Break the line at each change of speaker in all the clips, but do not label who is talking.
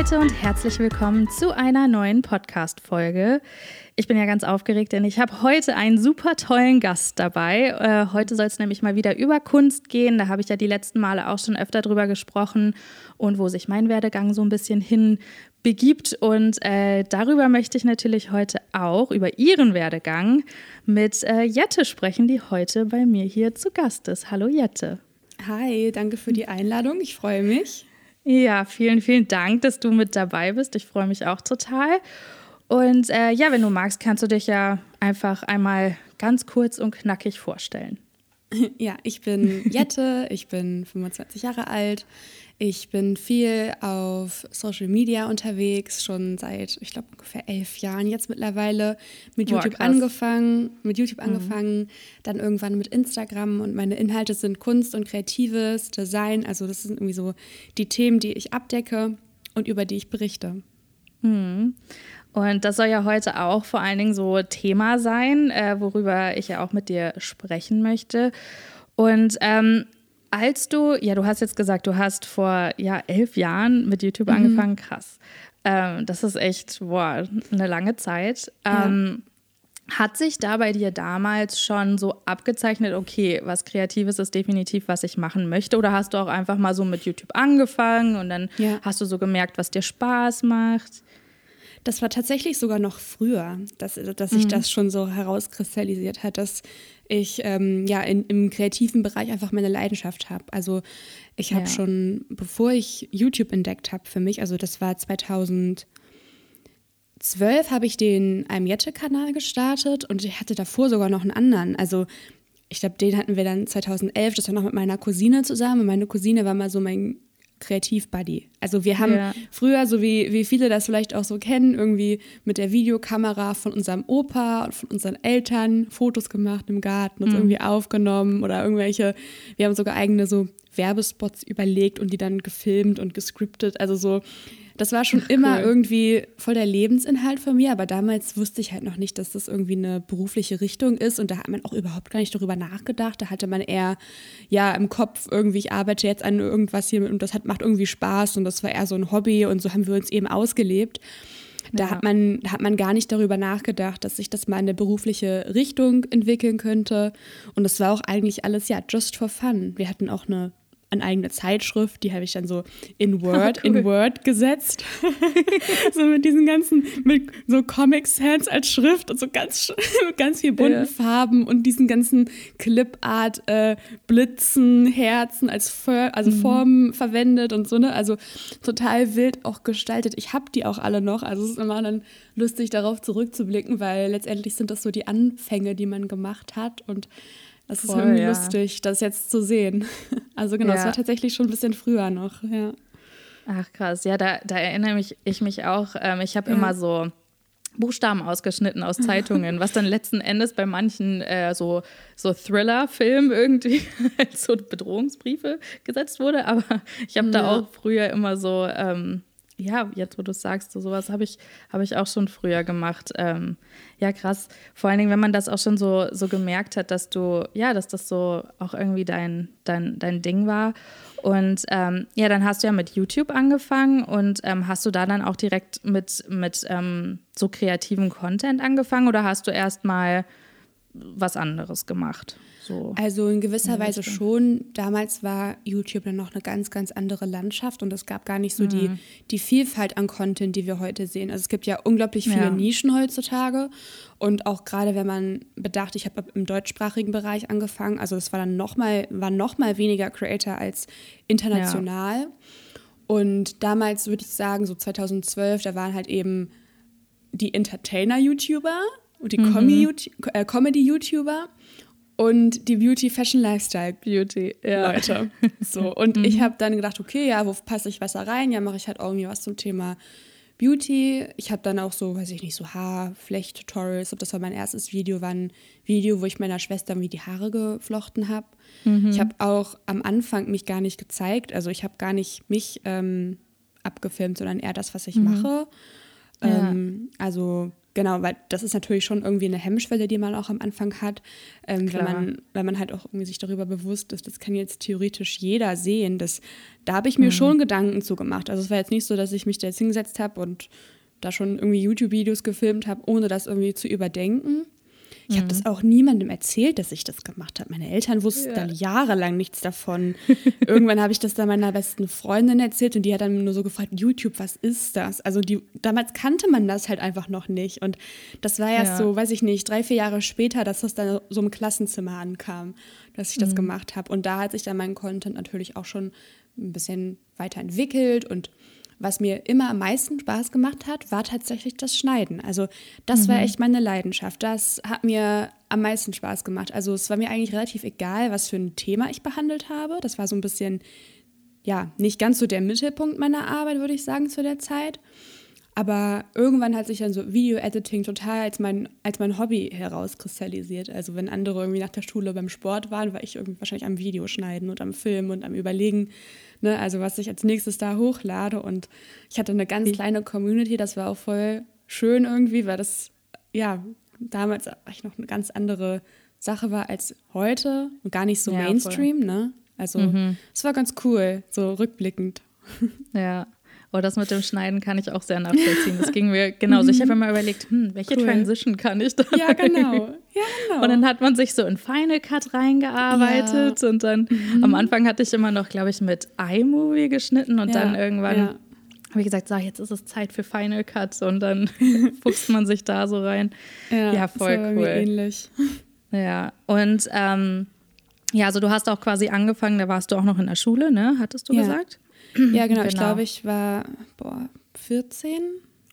Leute und herzlich willkommen zu einer neuen Podcast-Folge. Ich bin ja ganz aufgeregt, denn ich habe heute einen super tollen Gast dabei. Äh, heute soll es nämlich mal wieder über Kunst gehen. Da habe ich ja die letzten Male auch schon öfter drüber gesprochen und wo sich mein Werdegang so ein bisschen hin begibt. Und äh, darüber möchte ich natürlich heute auch, über ihren Werdegang, mit äh, Jette sprechen, die heute bei mir hier zu Gast ist. Hallo Jette.
Hi, danke für die Einladung. Ich freue mich.
Ja, vielen, vielen Dank, dass du mit dabei bist. Ich freue mich auch total. Und äh, ja, wenn du magst, kannst du dich ja einfach einmal ganz kurz und knackig vorstellen.
Ja, ich bin Jette, ich bin 25 Jahre alt. Ich bin viel auf Social Media unterwegs, schon seit, ich glaube, ungefähr elf Jahren jetzt mittlerweile. Mit Boah, YouTube krass. angefangen, mit YouTube mhm. angefangen, dann irgendwann mit Instagram und meine Inhalte sind Kunst und Kreatives, Design. Also das sind irgendwie so die Themen, die ich abdecke und über die ich berichte.
Mhm. Und das soll ja heute auch vor allen Dingen so Thema sein, äh, worüber ich ja auch mit dir sprechen möchte. Und ähm, als du, ja, du hast jetzt gesagt, du hast vor ja, elf Jahren mit YouTube mhm. angefangen, krass. Ähm, das ist echt, boah, eine lange Zeit. Ähm, ja. Hat sich da bei dir damals schon so abgezeichnet, okay, was Kreatives ist definitiv, was ich machen möchte? Oder hast du auch einfach mal so mit YouTube angefangen und dann ja. hast du so gemerkt, was dir Spaß macht?
Das war tatsächlich sogar noch früher, dass, dass sich mhm. das schon so herauskristallisiert hat, dass ich ähm, ja in, im kreativen Bereich einfach meine Leidenschaft habe. Also ich habe ja. schon, bevor ich YouTube entdeckt habe für mich, also das war 2012, habe ich den Almiette-Kanal gestartet und ich hatte davor sogar noch einen anderen. Also ich glaube, den hatten wir dann 2011, das war noch mit meiner Cousine zusammen. Und meine Cousine war mal so mein Kreativ-Buddy. Also wir haben ja. früher, so wie, wie viele das vielleicht auch so kennen, irgendwie mit der Videokamera von unserem Opa und von unseren Eltern Fotos gemacht im Garten, uns mhm. irgendwie aufgenommen oder irgendwelche, wir haben sogar eigene so Werbespots überlegt und die dann gefilmt und gescriptet. Also so das war schon Ach, immer cool. irgendwie voll der Lebensinhalt von mir, aber damals wusste ich halt noch nicht, dass das irgendwie eine berufliche Richtung ist und da hat man auch überhaupt gar nicht darüber nachgedacht. Da hatte man eher ja im Kopf irgendwie, ich arbeite jetzt an irgendwas hier und das hat, macht irgendwie Spaß und das war eher so ein Hobby und so haben wir uns eben ausgelebt. Da, ja. hat man, hat man gar nicht darüber nachgedacht, dass sich das mal in eine berufliche Richtung entwickeln könnte. Und das war auch eigentlich alles ja just for fun. Wir hatten auch eine eine eigene Zeitschrift, die habe ich dann so in Word, oh, cool. in Word gesetzt. so mit diesen ganzen, mit so Comic Sans als Schrift und so ganz, ganz viel bunten ja. Farben und diesen ganzen Clipart äh, Blitzen, Herzen als För also mhm. Formen verwendet und so, ne? Also total wild auch gestaltet. Ich habe die auch alle noch. Also es ist immer dann lustig, darauf zurückzublicken, weil letztendlich sind das so die Anfänge, die man gemacht hat und das ist irgendwie ja. lustig, das jetzt zu sehen. Also genau, es war tatsächlich schon ein bisschen früher noch, ja.
Ach krass, ja, da, da erinnere mich, ich mich auch. Ähm, ich habe ja. immer so Buchstaben ausgeschnitten aus Zeitungen, was dann letzten Endes bei manchen äh, so, so Thriller-Filmen irgendwie als so Bedrohungsbriefe gesetzt wurde. Aber ich habe da auch früher immer so ähm, ja, jetzt wo du sagst, so sowas habe ich, hab ich auch schon früher gemacht. Ähm, ja, krass. Vor allen Dingen, wenn man das auch schon so, so gemerkt hat, dass du, ja, dass das so auch irgendwie dein, dein, dein Ding war. Und ähm, ja, dann hast du ja mit YouTube angefangen und ähm, hast du da dann auch direkt mit, mit ähm, so kreativen Content angefangen oder hast du erst mal was anderes gemacht?
So also in gewisser in Weise schon. Damals war YouTube dann noch eine ganz, ganz andere Landschaft und es gab gar nicht so mhm. die, die Vielfalt an Content, die wir heute sehen. Also es gibt ja unglaublich viele ja. Nischen heutzutage und auch gerade wenn man bedacht, ich habe im deutschsprachigen Bereich angefangen, also es war dann noch mal, war noch mal weniger Creator als international. Ja. Und damals würde ich sagen, so 2012, da waren halt eben die Entertainer-YouTuber und die mhm. Äh, Comedy-YouTuber und die Beauty Fashion Lifestyle Beauty ja. Leute. So und mhm. ich habe dann gedacht, okay, ja, wo passe ich besser rein? Ja, mache ich halt irgendwie was zum Thema Beauty. Ich habe dann auch so, weiß ich nicht, so Haarflecht-Tutorials. Das war mein erstes Video, war ein Video, wo ich meiner Schwester wie die Haare geflochten habe. Mhm. Ich habe auch am Anfang mich gar nicht gezeigt. Also ich habe gar nicht mich ähm, abgefilmt, sondern eher das, was ich mhm. mache. Ja. Ähm, also genau, weil das ist natürlich schon irgendwie eine Hemmschwelle, die man auch am Anfang hat, ähm, wenn, man, wenn man halt auch irgendwie sich darüber bewusst ist, das kann jetzt theoretisch jeder sehen. Das, da habe ich mir mhm. schon Gedanken zu gemacht. Also es war jetzt nicht so, dass ich mich da jetzt hingesetzt habe und da schon irgendwie YouTube-Videos gefilmt habe, ohne das irgendwie zu überdenken. Ich habe das mhm. auch niemandem erzählt, dass ich das gemacht habe. Meine Eltern wussten ja. dann jahrelang nichts davon. Irgendwann habe ich das dann meiner besten Freundin erzählt und die hat dann nur so gefragt, YouTube, was ist das? Also die, damals kannte man das halt einfach noch nicht. Und das war erst ja. so, weiß ich nicht, drei, vier Jahre später, dass das dann so im Klassenzimmer ankam, dass ich das mhm. gemacht habe. Und da hat sich dann mein Content natürlich auch schon ein bisschen weiterentwickelt und was mir immer am meisten Spaß gemacht hat, war tatsächlich das Schneiden. Also das mhm. war echt meine Leidenschaft. Das hat mir am meisten Spaß gemacht. Also es war mir eigentlich relativ egal, was für ein Thema ich behandelt habe. Das war so ein bisschen, ja, nicht ganz so der Mittelpunkt meiner Arbeit, würde ich sagen, zu der Zeit. Aber irgendwann hat sich dann so Video-Editing total als mein, als mein Hobby herauskristallisiert. Also wenn andere irgendwie nach der Schule beim Sport waren, war ich irgendwie wahrscheinlich am Videoschneiden und am Filmen und am Überlegen, ne, also was ich als nächstes da hochlade. Und ich hatte eine ganz kleine Community, das war auch voll schön irgendwie, weil das ja damals echt noch eine ganz andere Sache war als heute und gar nicht so ja, Mainstream, voll. ne? Also mhm. es war ganz cool, so rückblickend.
Ja. Oh, das mit dem Schneiden kann ich auch sehr nachvollziehen. Das ging mir genauso. Ich habe immer überlegt, hm, welche cool. Transition kann ich da?
Ja, genau. Ja, genau.
Und dann hat man sich so in Final Cut reingearbeitet ja. und dann mhm. am Anfang hatte ich immer noch, glaube ich, mit iMovie geschnitten und ja, dann irgendwann ja. habe ich gesagt, so, jetzt ist es Zeit für Final Cut und dann fuchst man sich da so rein. Ja, ja voll cool.
ähnlich.
Ja, und ähm, ja, also du hast auch quasi angefangen, da warst du auch noch in der Schule, ne? Hattest du gesagt?
Ja, genau. genau. Ich glaube, ich war boah, 14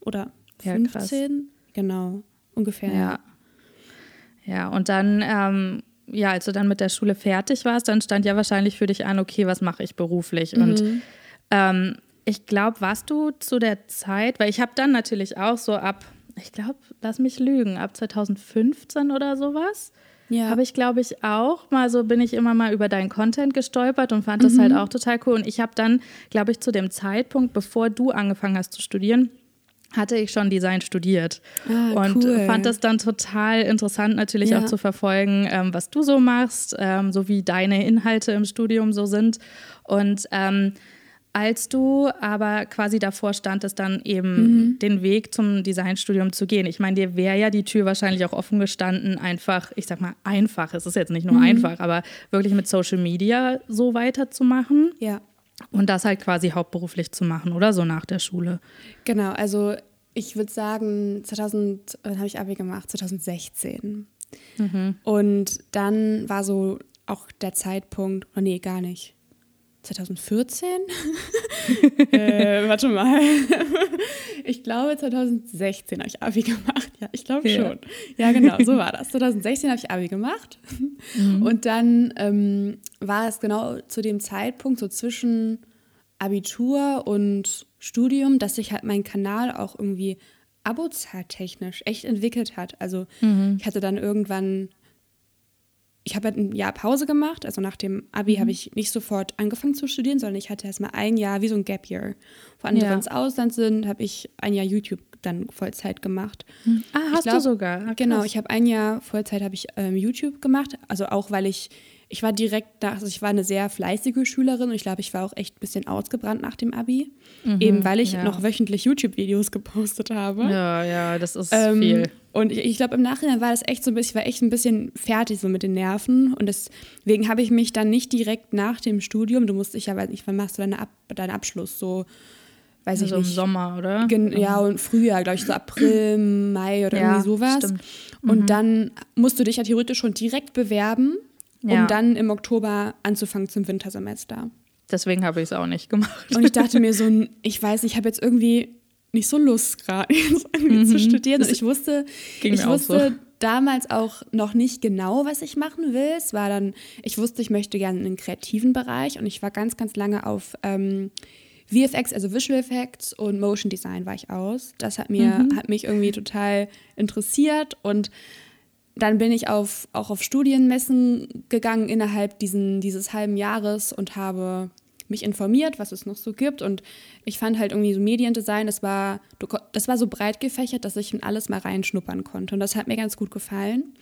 oder 15. Ja, genau, ungefähr.
Ja. Ja, und dann, ähm, ja, als du dann mit der Schule fertig warst, dann stand ja wahrscheinlich für dich an, okay, was mache ich beruflich? Mhm. Und ähm, ich glaube, warst du zu der Zeit, weil ich habe dann natürlich auch so ab, ich glaube, lass mich lügen, ab 2015 oder sowas, ja. Habe ich, glaube ich, auch mal so, bin ich immer mal über deinen Content gestolpert und fand mhm. das halt auch total cool. Und ich habe dann, glaube ich, zu dem Zeitpunkt, bevor du angefangen hast zu studieren, hatte ich schon Design studiert ah, und cool. fand das dann total interessant natürlich ja. auch zu verfolgen, ähm, was du so machst, ähm, so wie deine Inhalte im Studium so sind und ähm, als du aber quasi davor standest, dann eben mhm. den Weg zum Designstudium zu gehen. Ich meine, dir wäre ja die Tür wahrscheinlich auch offen gestanden, einfach, ich sag mal, einfach, es ist jetzt nicht nur mhm. einfach, aber wirklich mit Social Media so weiterzumachen.
Ja.
Und das halt quasi hauptberuflich zu machen, oder so nach der Schule.
Genau, also ich würde sagen, 2000 habe ich Abi gemacht, 2016. Mhm. Und dann war so auch der Zeitpunkt, oh nee, gar nicht. 2014? äh, warte mal. ich glaube, 2016 habe ich Abi gemacht. Ja, ich glaube ja. schon. Ja, genau, so war das. 2016 habe ich Abi gemacht. Mhm. Und dann ähm, war es genau zu dem Zeitpunkt, so zwischen Abitur und Studium, dass sich halt mein Kanal auch irgendwie abozahltechnisch echt entwickelt hat. Also mhm. ich hatte dann irgendwann ich habe halt ein Jahr Pause gemacht. Also nach dem Abi mhm. habe ich nicht sofort angefangen zu studieren, sondern ich hatte erstmal ein Jahr wie so ein Gap Year. Wo andere ja. ins Ausland sind, habe ich ein Jahr YouTube dann Vollzeit gemacht.
Mhm. Ah, hast glaub, du sogar?
Ah, genau, ich habe ein Jahr Vollzeit habe ich ähm, YouTube gemacht. Also auch, weil ich ich war direkt nach, also ich war eine sehr fleißige Schülerin und ich glaube, ich war auch echt ein bisschen ausgebrannt nach dem Abi. Mhm, eben weil ich ja. noch wöchentlich YouTube-Videos gepostet habe.
Ja, ja, das ist ähm, viel.
Und ich, ich glaube, im Nachhinein war das echt so ein bisschen, ich war echt ein bisschen fertig so mit den Nerven. Und deswegen habe ich mich dann nicht direkt nach dem Studium, du musst dich ja, weiß nicht, wann machst du deine Ab, deinen Abschluss? So, weiß also ich nicht.
im Sommer, oder?
Gen ja, und Frühjahr, glaube ich, so April, Mai oder ja, irgendwie sowas. Stimmt. Mhm. Und dann musst du dich ja theoretisch schon direkt bewerben ja. um dann im Oktober anzufangen zum Wintersemester.
Deswegen habe ich es auch nicht gemacht.
Und ich dachte mir so, ich weiß, ich habe jetzt irgendwie nicht so Lust gerade mhm. zu studieren. Und ich wusste, ich wusste so. damals auch noch nicht genau, was ich machen will. Es war dann, ich wusste, ich möchte gerne in den kreativen Bereich und ich war ganz, ganz lange auf ähm, VFX, also Visual Effects und Motion Design war ich aus. Das hat mir, mhm. hat mich irgendwie total interessiert und dann bin ich auf, auch auf Studienmessen gegangen innerhalb diesen, dieses halben Jahres und habe mich informiert, was es noch so gibt. Und ich fand halt irgendwie so Mediendesign, das war, das war so breit gefächert, dass ich in alles mal reinschnuppern konnte. Und das hat mir ganz gut gefallen.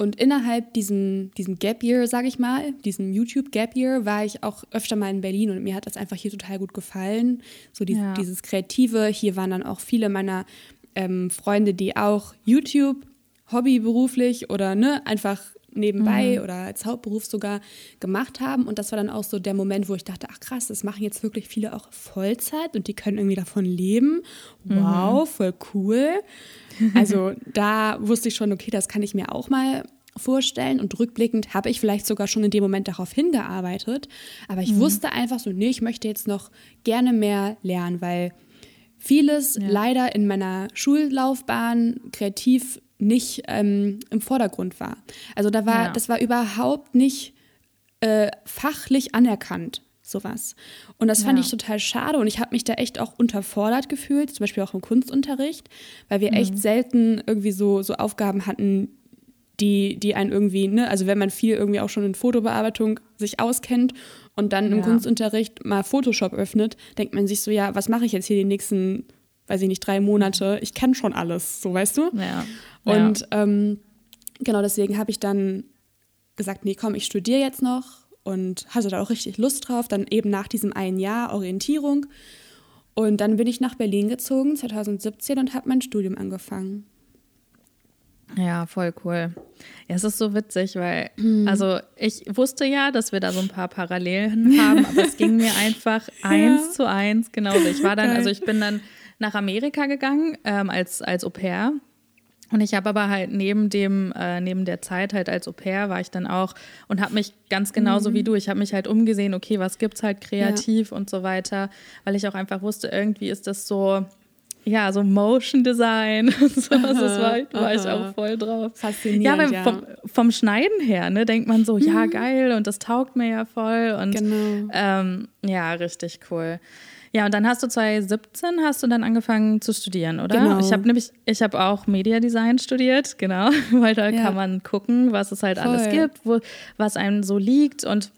Und innerhalb diesem, diesem Gap Year, sage ich mal, diesem YouTube Gap Year, war ich auch öfter mal in Berlin und mir hat das einfach hier total gut gefallen. So die, ja. dieses Kreative. Hier waren dann auch viele meiner ähm, Freunde, die auch YouTube hobbyberuflich oder ne, einfach nebenbei mhm. oder als Hauptberuf sogar gemacht haben. Und das war dann auch so der Moment, wo ich dachte, ach krass, das machen jetzt wirklich viele auch Vollzeit und die können irgendwie davon leben. Wow, mhm. voll cool. Also da wusste ich schon, okay, das kann ich mir auch mal vorstellen und rückblickend habe ich vielleicht sogar schon in dem Moment darauf hingearbeitet, aber ich mhm. wusste einfach so, nee, ich möchte jetzt noch gerne mehr lernen, weil vieles ja. leider in meiner Schullaufbahn kreativ nicht ähm, im Vordergrund war. Also da war, ja. das war überhaupt nicht äh, fachlich anerkannt, sowas. Und das fand ja. ich total schade und ich habe mich da echt auch unterfordert gefühlt, zum Beispiel auch im Kunstunterricht, weil wir mhm. echt selten irgendwie so, so Aufgaben hatten, die, die einen irgendwie, ne, also wenn man viel irgendwie auch schon in Fotobearbeitung sich auskennt und dann im ja. Kunstunterricht mal Photoshop öffnet, denkt man sich so, ja, was mache ich jetzt hier die nächsten, weiß ich nicht, drei Monate? Ich kann schon alles, so weißt du?
Ja.
Und ja. ähm, genau deswegen habe ich dann gesagt, nee, komm, ich studiere jetzt noch und hatte da auch richtig Lust drauf. Dann eben nach diesem einen Jahr Orientierung. Und dann bin ich nach Berlin gezogen, 2017, und habe mein Studium angefangen.
Ja, voll cool. Ja, es ist so witzig, weil, mhm. also ich wusste ja, dass wir da so ein paar Parallelen haben, aber es ging mir einfach eins ja. zu eins genauso. Ich war dann, also ich bin dann nach Amerika gegangen ähm, als, als Au pair und ich habe aber halt neben dem, äh, neben der Zeit halt als Au pair war ich dann auch und habe mich ganz genauso mhm. wie du, ich habe mich halt umgesehen, okay, was gibt's halt kreativ ja. und so weiter, weil ich auch einfach wusste, irgendwie ist das so, ja, so Motion Design und sowas, das war, war ich auch voll drauf.
Faszinierend,
ja, ja. Vom, vom, Schneiden her, ne, denkt man so, mhm. ja, geil und das taugt mir ja voll und
genau.
ähm, ja, richtig cool. Ja, und dann hast du 2017 hast du dann angefangen zu studieren, oder?
Genau.
Ich habe nämlich, ich habe auch Mediadesign studiert, genau, weil da ja. kann man gucken, was es halt Voll. alles gibt, wo, was einem so liegt und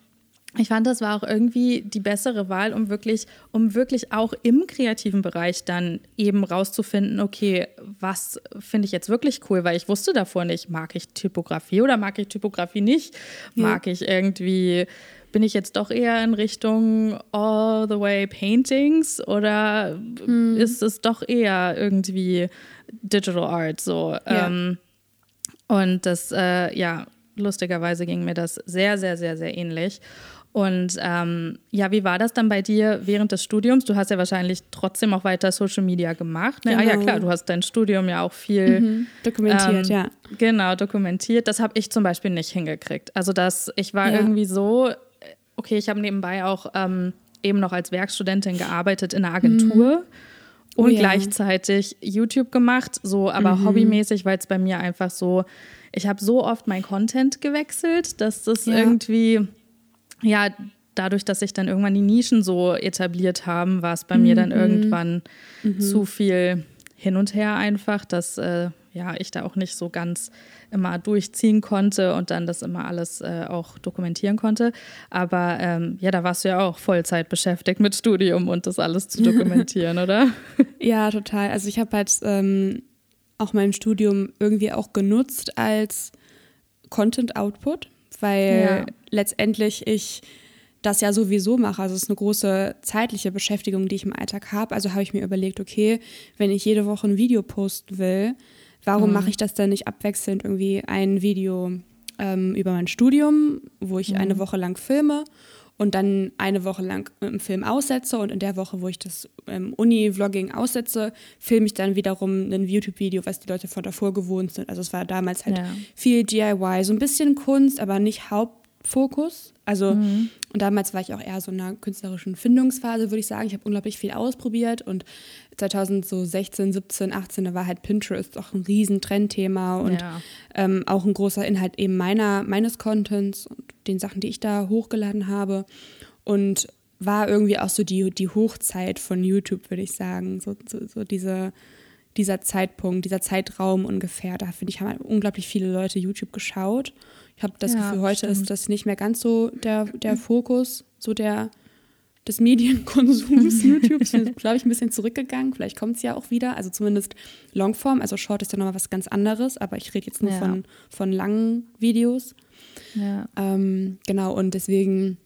ich fand, das war auch irgendwie die bessere Wahl, um wirklich, um wirklich auch im kreativen Bereich dann eben rauszufinden, okay, was finde ich jetzt wirklich cool, weil ich wusste davor nicht, mag ich Typografie oder mag ich Typografie nicht, mag ich irgendwie bin ich jetzt doch eher in Richtung all the way Paintings oder hm. ist es doch eher irgendwie Digital Art so? Ja. Ähm, und das, äh, ja, lustigerweise ging mir das sehr, sehr, sehr, sehr ähnlich. Und ähm, ja, wie war das dann bei dir während des Studiums? Du hast ja wahrscheinlich trotzdem auch weiter Social Media gemacht. Ne? Genau. Ah ja, genau. klar, du hast dein Studium ja auch viel
mhm. dokumentiert, ähm, ja.
Genau, dokumentiert. Das habe ich zum Beispiel nicht hingekriegt. Also das, ich war ja. irgendwie so okay, ich habe nebenbei auch ähm, eben noch als Werkstudentin gearbeitet in einer Agentur. Mhm. Oh, und ja. gleichzeitig YouTube gemacht, so aber mhm. hobbymäßig, weil es bei mir einfach so, ich habe so oft mein Content gewechselt, dass das ja. irgendwie, ja, dadurch, dass sich dann irgendwann die Nischen so etabliert haben, war es bei mhm. mir dann mhm. irgendwann mhm. zu viel hin und her einfach, dass äh, ja, ich da auch nicht so ganz immer durchziehen konnte und dann das immer alles äh, auch dokumentieren konnte. Aber ähm, ja, da warst du ja auch Vollzeit beschäftigt mit Studium und das alles zu dokumentieren, oder?
Ja, total. Also ich habe halt ähm, auch mein Studium irgendwie auch genutzt als Content Output, weil ja. letztendlich ich das ja sowieso mache. Also es ist eine große zeitliche Beschäftigung, die ich im Alltag habe. Also habe ich mir überlegt, okay, wenn ich jede Woche ein Video posten will, Warum mhm. mache ich das dann nicht abwechselnd irgendwie ein Video ähm, über mein Studium, wo ich mhm. eine Woche lang filme und dann eine Woche lang im Film aussetze und in der Woche, wo ich das ähm, Uni-Vlogging aussetze, filme ich dann wiederum ein YouTube-Video, was die Leute von davor gewohnt sind. Also es war damals halt ja. viel DIY, so ein bisschen Kunst, aber nicht Hauptfokus. Also mhm. Und damals war ich auch eher so in einer künstlerischen Findungsphase, würde ich sagen. Ich habe unglaublich viel ausprobiert und 2016, 17, 18, da war halt Pinterest auch ein riesen Trendthema und ja. ähm, auch ein großer Inhalt eben meiner, meines Contents und den Sachen, die ich da hochgeladen habe. Und war irgendwie auch so die, die Hochzeit von YouTube, würde ich sagen. So, so, so diese, dieser Zeitpunkt, dieser Zeitraum ungefähr. Da finde ich, haben unglaublich viele Leute YouTube geschaut. Ich habe das ja, Gefühl, heute stimmt. ist das nicht mehr ganz so der, der Fokus, so der des Medienkonsums YouTube ist, glaube ich, ein bisschen zurückgegangen. Vielleicht kommt es ja auch wieder. Also zumindest Longform. Also Short ist ja nochmal was ganz anderes, aber ich rede jetzt nur ja. von, von langen Videos. Ja. Ähm, genau, und deswegen,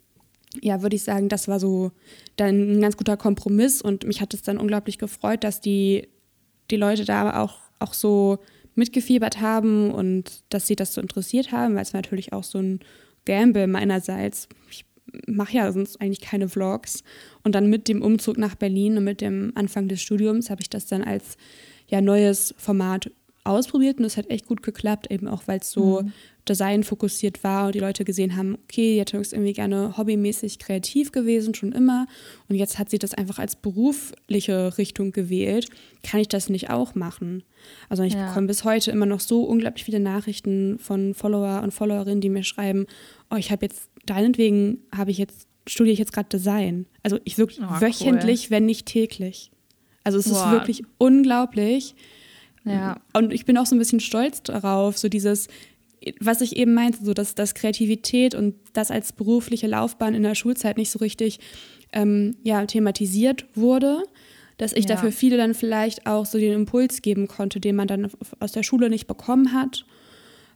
ja, würde ich sagen, das war so dann ein ganz guter Kompromiss und mich hat es dann unglaublich gefreut, dass die, die Leute da auch, auch so mitgefiebert haben und dass sie das so interessiert haben, weil es natürlich auch so ein Gamble meinerseits. Ich mache ja sonst eigentlich keine Vlogs. Und dann mit dem Umzug nach Berlin und mit dem Anfang des Studiums habe ich das dann als ja, neues Format ausprobiert und es hat echt gut geklappt, eben auch weil es so mhm. Design fokussiert war und die Leute gesehen haben, okay, jetzt ist irgendwie gerne hobbymäßig kreativ gewesen, schon immer und jetzt hat sie das einfach als berufliche Richtung gewählt. Kann ich das nicht auch machen? Also ich ja. bekomme bis heute immer noch so unglaublich viele Nachrichten von Follower und Followerinnen, die mir schreiben, oh, ich habe jetzt, deinetwegen habe ich jetzt, studiere ich jetzt gerade Design. Also ich wirklich oh, wöchentlich, cool. wenn nicht täglich. Also es Boah. ist wirklich unglaublich. Ja. Und ich bin auch so ein bisschen stolz darauf, so dieses, was ich eben meinte, so dass, dass Kreativität und das als berufliche Laufbahn in der Schulzeit nicht so richtig ähm, ja, thematisiert wurde, dass ich ja. dafür viele dann vielleicht auch so den Impuls geben konnte, den man dann aus der Schule nicht bekommen hat.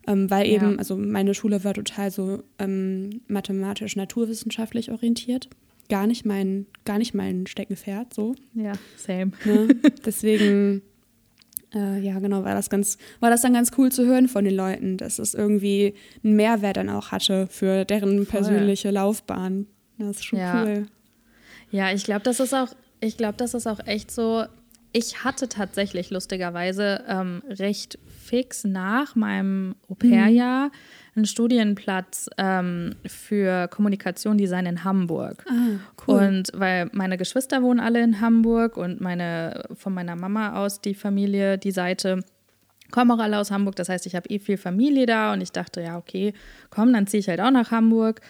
Ähm, weil eben, ja. also meine Schule war total so ähm, mathematisch, naturwissenschaftlich orientiert. Gar nicht mein, gar nicht mein Steckenpferd, so.
Ja, same.
Ne? Deswegen äh, ja, genau, war das ganz, war das dann ganz cool zu hören von den Leuten, dass es irgendwie einen Mehrwert dann auch hatte für deren persönliche Laufbahn. Das ist schon
ja.
cool.
Ja, ich glaube, das ist auch, ich glaube, das ist auch echt so. Ich hatte tatsächlich lustigerweise ähm, recht fix nach meinem Au-pair-Jahr mhm einen Studienplatz ähm, für Kommunikationsdesign in Hamburg. Ah, cool. Und weil meine Geschwister wohnen alle in Hamburg und meine von meiner Mama aus die Familie, die Seite kommen auch alle aus Hamburg. Das heißt, ich habe eh viel Familie da und ich dachte, ja, okay, komm, dann ziehe ich halt auch nach Hamburg.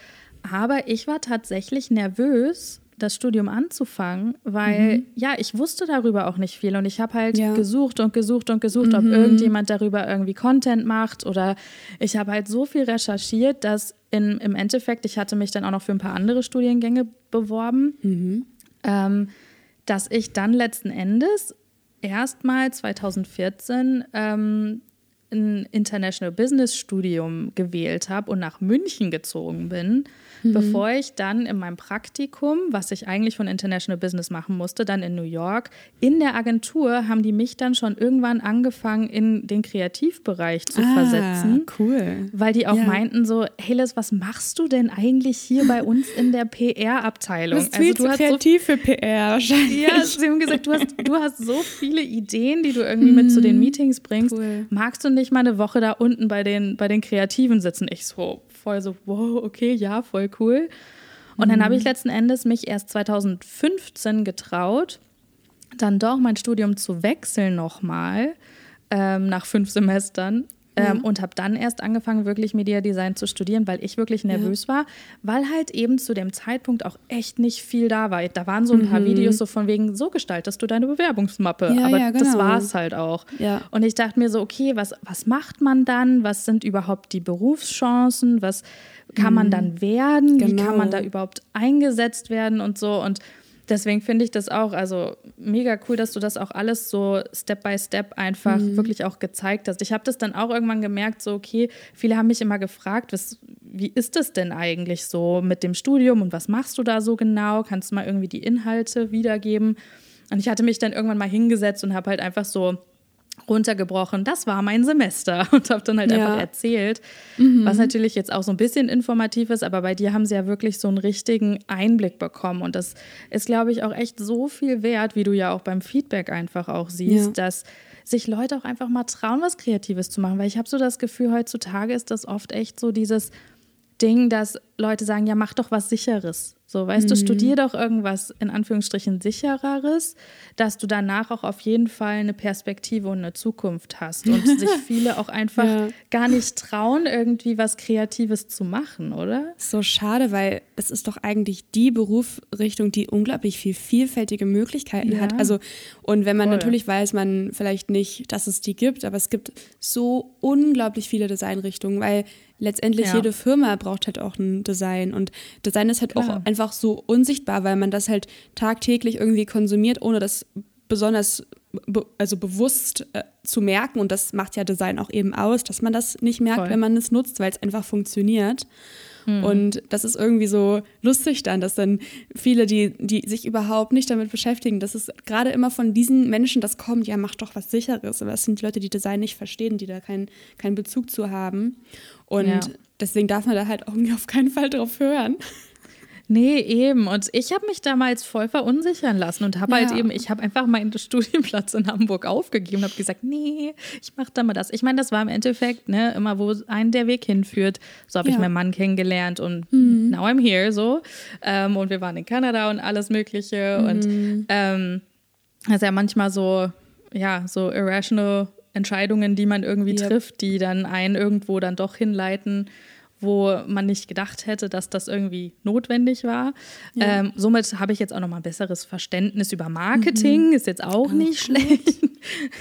Aber ich war tatsächlich nervös, das Studium anzufangen, weil mhm. ja, ich wusste darüber auch nicht viel und ich habe halt ja. gesucht und gesucht und gesucht, mhm. ob irgendjemand darüber irgendwie Content macht oder ich habe halt so viel recherchiert, dass in, im Endeffekt, ich hatte mich dann auch noch für ein paar andere Studiengänge beworben, mhm. ähm, dass ich dann letzten Endes erstmal 2014 ähm, ein International Business Studium gewählt habe und nach München gezogen bin mhm. bevor ich dann in meinem Praktikum, was ich eigentlich von International Business machen musste, dann in New York, in der Agentur haben die mich dann schon irgendwann angefangen, in den Kreativbereich zu ah, versetzen.
Cool.
Weil die auch ja. meinten so, hey Liz, was machst du denn eigentlich hier bei uns in der PR-Abteilung?
Du also, du kreativ so, für PR wahrscheinlich.
Ja, sie haben gesagt, du hast, du hast so viele Ideen, die du irgendwie mhm. mit zu den mhm. Meetings bringst. Cool. Magst du nicht mal eine Woche da unten bei den, bei den Kreativen sitzen? Ich so, voll so, wow, okay, ja, voll cool. Und mhm. dann habe ich letzten Endes mich erst 2015 getraut, dann doch mein Studium zu wechseln nochmal ähm, nach fünf Semestern ähm, und habe dann erst angefangen, wirklich Media Design zu studieren, weil ich wirklich nervös ja. war, weil halt eben zu dem Zeitpunkt auch echt nicht viel da war. Da waren so ein paar mhm. Videos so von wegen, so gestaltest du deine Bewerbungsmappe. Ja, Aber ja, genau. das war es halt auch. Und ich dachte mir so, okay, was, was macht man dann? Was sind überhaupt die Berufschancen? Was kann man mhm. dann werden? Genau. Wie kann man genau. da überhaupt eingesetzt werden und so? Und deswegen finde ich das auch, also mega cool, dass du das auch alles so Step by Step einfach mhm. wirklich auch gezeigt hast. Ich habe das dann auch irgendwann gemerkt, so, okay, viele haben mich immer gefragt, was, wie ist das denn eigentlich so mit dem Studium und was machst du da so genau? Kannst du mal irgendwie die Inhalte wiedergeben? Und ich hatte mich dann irgendwann mal hingesetzt und habe halt einfach so runtergebrochen, das war mein Semester und habe dann halt ja. einfach erzählt, mhm. was natürlich jetzt auch so ein bisschen informativ ist, aber bei dir haben sie ja wirklich so einen richtigen Einblick bekommen und das ist, glaube ich, auch echt so viel wert, wie du ja auch beim Feedback einfach auch siehst, ja. dass sich Leute auch einfach mal trauen, was Kreatives zu machen, weil ich habe so das Gefühl, heutzutage ist das oft echt so dieses Ding, dass Leute sagen, ja, mach doch was Sicheres. So, weißt mhm. du, studier doch irgendwas in Anführungsstrichen sichereres, dass du danach auch auf jeden Fall eine Perspektive und eine Zukunft hast und sich viele auch einfach ja. gar nicht trauen, irgendwie was Kreatives zu machen, oder?
So schade, weil es ist doch eigentlich die Berufsrichtung, die unglaublich viel vielfältige Möglichkeiten ja. hat. Also, und wenn man Voll. natürlich weiß, man vielleicht nicht, dass es die gibt, aber es gibt so unglaublich viele Designrichtungen, weil letztendlich ja. jede Firma braucht halt auch einen Design. Und Design ist halt Klar. auch einfach so unsichtbar, weil man das halt tagtäglich irgendwie konsumiert, ohne das besonders be also bewusst äh, zu merken. Und das macht ja Design auch eben aus, dass man das nicht merkt, Voll. wenn man es nutzt, weil es einfach funktioniert. Mhm. Und das ist irgendwie so lustig dann, dass dann viele, die, die sich überhaupt nicht damit beschäftigen, dass es gerade immer von diesen Menschen das kommt, ja, mach doch was Sicheres. Aber es sind die Leute, die Design nicht verstehen, die da keinen keinen Bezug zu haben. Und ja. Deswegen darf man da halt irgendwie auf keinen Fall drauf hören.
Nee, eben. Und ich habe mich damals voll verunsichern lassen und habe halt ja. halt eben, ich habe einfach meinen Studienplatz in Hamburg aufgegeben und habe gesagt, nee, ich mache da mal das. Ich meine, das war im Endeffekt, ne, immer wo einen der Weg hinführt. So habe ja. ich meinen Mann kennengelernt und mhm. now I'm here so. Ähm, und wir waren in Kanada und alles Mögliche. Mhm. Und ähm, also ja manchmal so, ja, so irrational Entscheidungen, die man irgendwie yep. trifft, die dann einen irgendwo dann doch hinleiten wo man nicht gedacht hätte, dass das irgendwie notwendig war. Ja. Ähm, somit habe ich jetzt auch noch mal ein besseres Verständnis über Marketing, mhm. ist jetzt auch, auch nicht schlecht.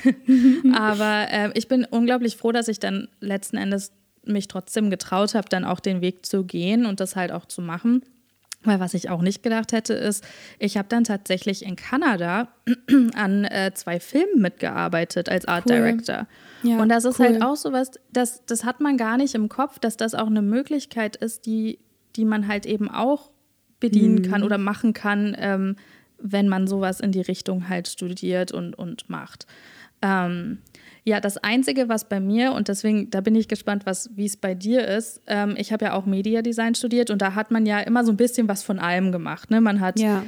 Aber äh, ich bin unglaublich froh, dass ich dann letzten Endes mich trotzdem getraut habe, dann auch den Weg zu gehen und das halt auch zu machen. Weil was ich auch nicht gedacht hätte, ist, ich habe dann tatsächlich in Kanada an äh, zwei Filmen mitgearbeitet als Art cool. Director. Ja, und das ist halt cool. halt auch so was, das, das hat man gar nicht im Kopf, dass das auch eine Möglichkeit ist, die, die man halt eben auch bedienen mhm. kann oder machen kann, ähm, wenn man sowas in die Richtung halt studiert und, und macht. Ähm, ja, das Einzige, was bei mir, und deswegen, da bin ich gespannt, wie es bei dir ist. Ähm, ich habe ja auch Mediadesign studiert und da hat man ja immer so ein bisschen was von allem gemacht. Ne? Man hat ja.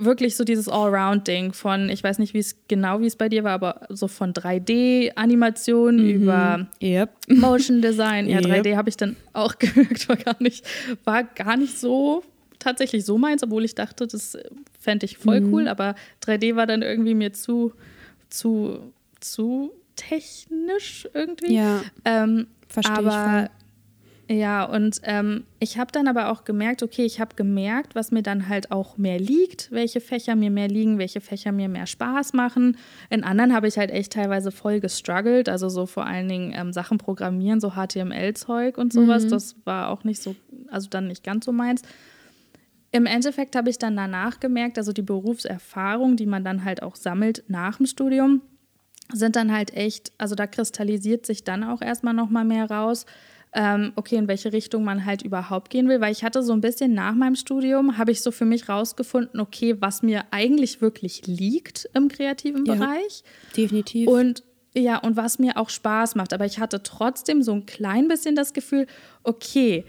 wirklich so dieses Allround-Ding von, ich weiß nicht, wie es genau, wie es bei dir war, aber so von 3D-Animation mhm. über yep. Motion Design. Ja, yep. 3D habe ich dann auch gewirkt, war gar nicht, war gar nicht so tatsächlich so meins, obwohl ich dachte, das fände ich voll mhm. cool, aber 3D war dann irgendwie mir zu, zu, zu technisch irgendwie.
Ja. Ähm, verstehe aber, ich.
Voll. Ja, und ähm, ich habe dann aber auch gemerkt, okay, ich habe gemerkt, was mir dann halt auch mehr liegt, welche Fächer mir mehr liegen, welche Fächer mir mehr Spaß machen. In anderen habe ich halt echt teilweise voll gestruggelt, also so vor allen Dingen ähm, Sachen programmieren, so HTML-Zeug und sowas. Mhm. Das war auch nicht so, also dann nicht ganz so meins. Im Endeffekt habe ich dann danach gemerkt, also die Berufserfahrung, die man dann halt auch sammelt nach dem Studium, sind dann halt echt, also da kristallisiert sich dann auch erstmal nochmal mehr raus, ähm, okay, in welche Richtung man halt überhaupt gehen will, weil ich hatte so ein bisschen nach meinem Studium, habe ich so für mich rausgefunden, okay, was mir eigentlich wirklich liegt im kreativen ja, Bereich.
Definitiv.
Und ja, und was mir auch Spaß macht. Aber ich hatte trotzdem so ein klein bisschen das Gefühl, okay,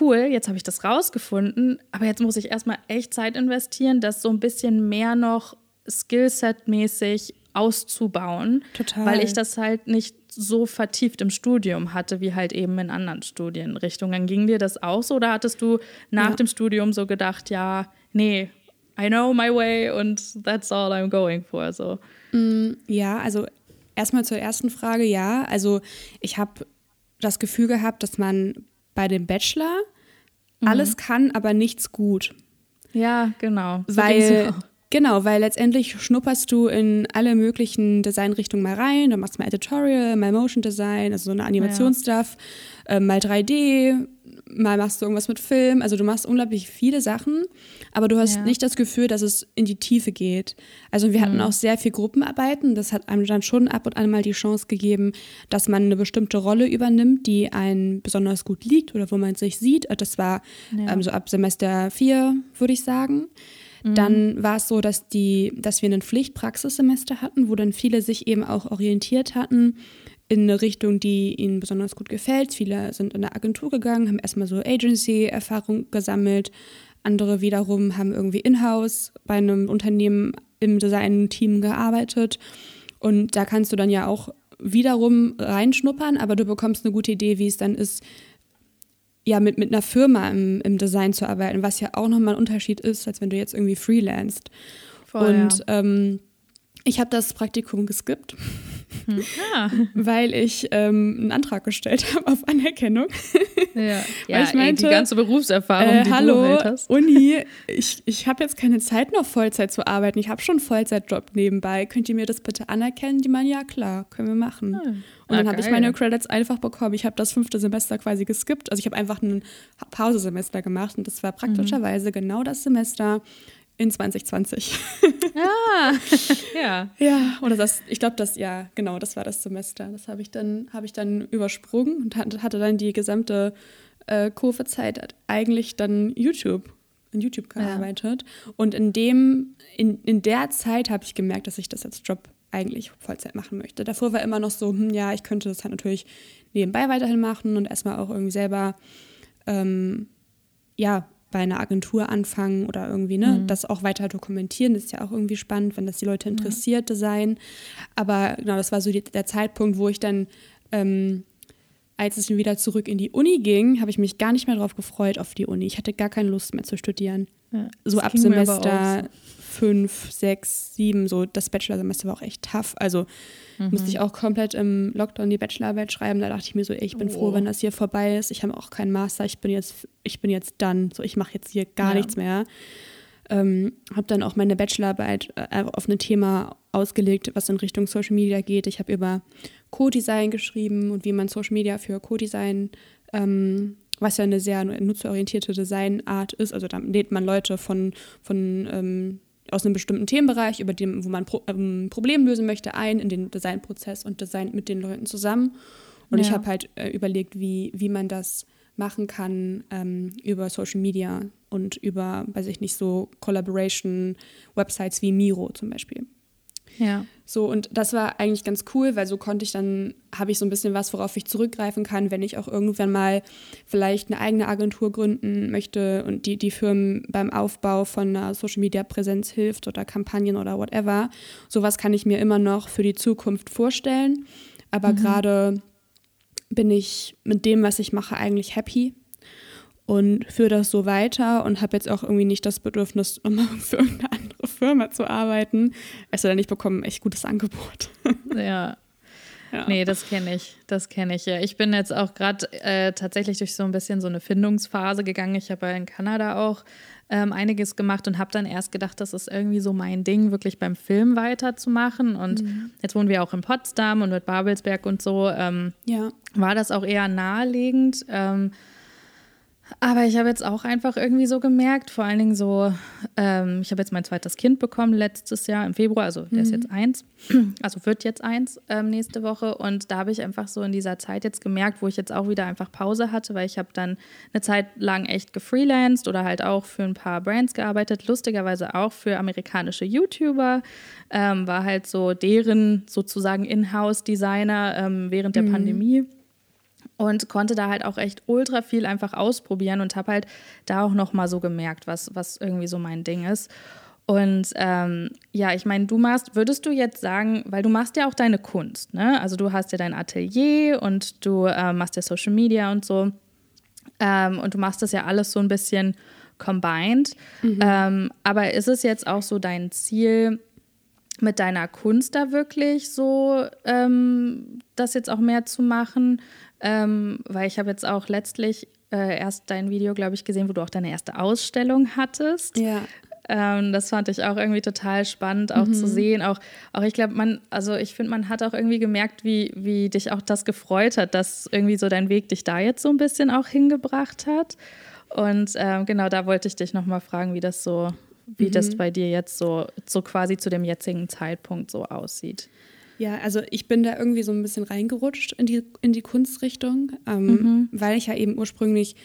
cool, jetzt habe ich das rausgefunden, aber jetzt muss ich erstmal echt Zeit investieren, das so ein bisschen mehr noch Skillset-mäßig auszubauen, Total. weil ich das halt nicht so vertieft im Studium hatte, wie halt eben in anderen Studienrichtungen. Ging dir das auch so oder hattest du nach ja. dem Studium so gedacht, ja, nee, I know my way und that's all I'm going for? So.
Mm, ja, also erstmal zur ersten Frage, ja. Also ich habe das Gefühl gehabt, dass man bei dem Bachelor mhm. alles kann, aber nichts gut.
Ja, genau.
So weil Genau, weil letztendlich schnupperst du in alle möglichen Designrichtungen mal rein. Du machst mal Editorial, mal Motion Design, also so eine Animationsstuff, ja. äh, mal 3D, mal machst du irgendwas mit Film. Also du machst unglaublich viele Sachen, aber du hast ja. nicht das Gefühl, dass es in die Tiefe geht. Also wir hatten mhm. auch sehr viel Gruppenarbeiten. Das hat einem dann schon ab und an mal die Chance gegeben, dass man eine bestimmte Rolle übernimmt, die einem besonders gut liegt oder wo man sich sieht. Das war ja. ähm, so ab Semester 4, würde ich sagen. Dann mhm. war es so, dass, die, dass wir ein Pflichtpraxissemester hatten, wo dann viele sich eben auch orientiert hatten in eine Richtung, die ihnen besonders gut gefällt. Viele sind in eine Agentur gegangen, haben erstmal so Agency-Erfahrung gesammelt. Andere wiederum haben irgendwie in-house bei einem Unternehmen im Design-Team gearbeitet. Und da kannst du dann ja auch wiederum reinschnuppern, aber du bekommst eine gute Idee, wie es dann ist, ja mit, mit einer Firma im, im Design zu arbeiten, was ja auch nochmal ein Unterschied ist, als wenn du jetzt irgendwie freelanced. Voll, Und ja. ähm, Ich habe das Praktikum geskippt, hm. ah. weil ich ähm, einen Antrag gestellt habe auf Anerkennung.
Ja, ja ich meinte, ey, die ganze Berufserfahrung,
äh,
die
hallo,
du halt hast.
Uni, ich, ich habe jetzt keine Zeit noch Vollzeit zu arbeiten. Ich habe schon einen Vollzeitjob nebenbei. Könnt ihr mir das bitte anerkennen? Die meinen, ja klar, können wir machen. Hm. Und ah, dann habe ich meine Credits einfach bekommen. Ich habe das fünfte Semester quasi geskippt. Also ich habe einfach ein Pausesemester gemacht und das war praktischerweise mhm. genau das Semester, in 2020.
Ah, ja.
Ja, oder das, ich glaube, das, ja, genau, das war das Semester. Das habe ich dann, habe ich dann übersprungen und hatte dann die gesamte äh, Kurvezeit eigentlich dann YouTube, in YouTube gearbeitet. Ja. Und in dem, in, in der Zeit habe ich gemerkt, dass ich das als Job eigentlich Vollzeit machen möchte. Davor war immer noch so, hm, ja, ich könnte das halt natürlich nebenbei weiterhin machen und erstmal auch irgendwie selber ähm, ja, bei einer Agentur anfangen oder irgendwie, ne, mhm. das auch weiter dokumentieren. Das ist ja auch irgendwie spannend, wenn das die Leute interessiert, Design. Aber genau, das war so die, der Zeitpunkt, wo ich dann, ähm, als es wieder zurück in die Uni ging, habe ich mich gar nicht mehr darauf gefreut auf die Uni. Ich hatte gar keine Lust mehr zu studieren. Ja, so ab Semester fünf, sechs, sieben, so das Bachelorsemester war auch echt tough. Also mhm. musste ich auch komplett im Lockdown die Bachelorarbeit schreiben. Da dachte ich mir so, ey, ich bin oh. froh, wenn das hier vorbei ist. Ich habe auch keinen Master, ich bin jetzt, ich bin jetzt done. So, ich mache jetzt hier gar ja. nichts mehr. Ähm, habe dann auch meine Bachelorarbeit äh, auf ein Thema ausgelegt, was in Richtung Social Media geht. Ich habe über Co-Design geschrieben und wie man Social Media für Co-Design ähm, was ja eine sehr nutzerorientierte Designart ist. Also da lädt man Leute von, von ähm, aus einem bestimmten Themenbereich, über dem, wo man Pro ähm, Problem lösen möchte, ein in den Designprozess und designt mit den Leuten zusammen. Und ja. ich habe halt äh, überlegt, wie, wie man das machen kann ähm, über Social Media und über, weiß ich nicht, so Collaboration-Websites wie Miro zum Beispiel.
Ja.
So, und das war eigentlich ganz cool, weil so konnte ich dann, habe ich so ein bisschen was, worauf ich zurückgreifen kann, wenn ich auch irgendwann mal vielleicht eine eigene Agentur gründen möchte und die, die Firmen beim Aufbau von einer Social Media Präsenz hilft oder Kampagnen oder whatever. Sowas kann ich mir immer noch für die Zukunft vorstellen. Aber mhm. gerade bin ich mit dem, was ich mache, eigentlich happy und führe das so weiter und habe jetzt auch irgendwie nicht das Bedürfnis, immer für irgendeine andere Firma zu arbeiten. Sei denn, ich bekomme ein echt gutes Angebot.
Ja. ja. Nee, das kenne ich. Das kenne ich ja. Ich bin jetzt auch gerade äh, tatsächlich durch so ein bisschen so eine Findungsphase gegangen. Ich habe ja in Kanada auch ähm, einiges gemacht und habe dann erst gedacht, das ist irgendwie so mein Ding, wirklich beim Film weiterzumachen. Und mhm. jetzt wohnen wir auch in Potsdam und mit Babelsberg und so. Ähm,
ja.
War das auch eher naheliegend. Ähm, aber ich habe jetzt auch einfach irgendwie so gemerkt, vor allen Dingen so, ähm, ich habe jetzt mein zweites Kind bekommen letztes Jahr im Februar, also der mhm. ist jetzt eins, also wird jetzt eins ähm, nächste Woche. Und da habe ich einfach so in dieser Zeit jetzt gemerkt, wo ich jetzt auch wieder einfach Pause hatte, weil ich habe dann eine Zeit lang echt gefreelanced oder halt auch für ein paar Brands gearbeitet, lustigerweise auch für amerikanische YouTuber, ähm, war halt so deren sozusagen Inhouse-Designer ähm, während der mhm. Pandemie und konnte da halt auch echt ultra viel einfach ausprobieren und habe halt da auch noch mal so gemerkt, was, was irgendwie so mein Ding ist. Und ähm, ja, ich meine, du machst, würdest du jetzt sagen, weil du machst ja auch deine Kunst, ne? Also du hast ja dein Atelier und du äh, machst ja Social Media und so. Ähm, und du machst das ja alles so ein bisschen combined. Mhm. Ähm, aber ist es jetzt auch so dein Ziel, mit deiner Kunst da wirklich so ähm, das jetzt auch mehr zu machen? Ähm, weil ich habe jetzt auch letztlich äh, erst dein Video, glaube ich, gesehen, wo du auch deine erste Ausstellung hattest.
Ja.
Ähm, das fand ich auch irgendwie total spannend, auch mhm. zu sehen. Auch, auch ich glaube, man, also ich finde, man hat auch irgendwie gemerkt, wie, wie dich auch das gefreut hat, dass irgendwie so dein Weg dich da jetzt so ein bisschen auch hingebracht hat. Und ähm, genau, da wollte ich dich nochmal fragen, wie das so, wie mhm. das bei dir jetzt so, so quasi zu dem jetzigen Zeitpunkt so aussieht.
Ja, also ich bin da irgendwie so ein bisschen reingerutscht in die, in die Kunstrichtung, ähm, mhm. weil ich ja eben ursprünglich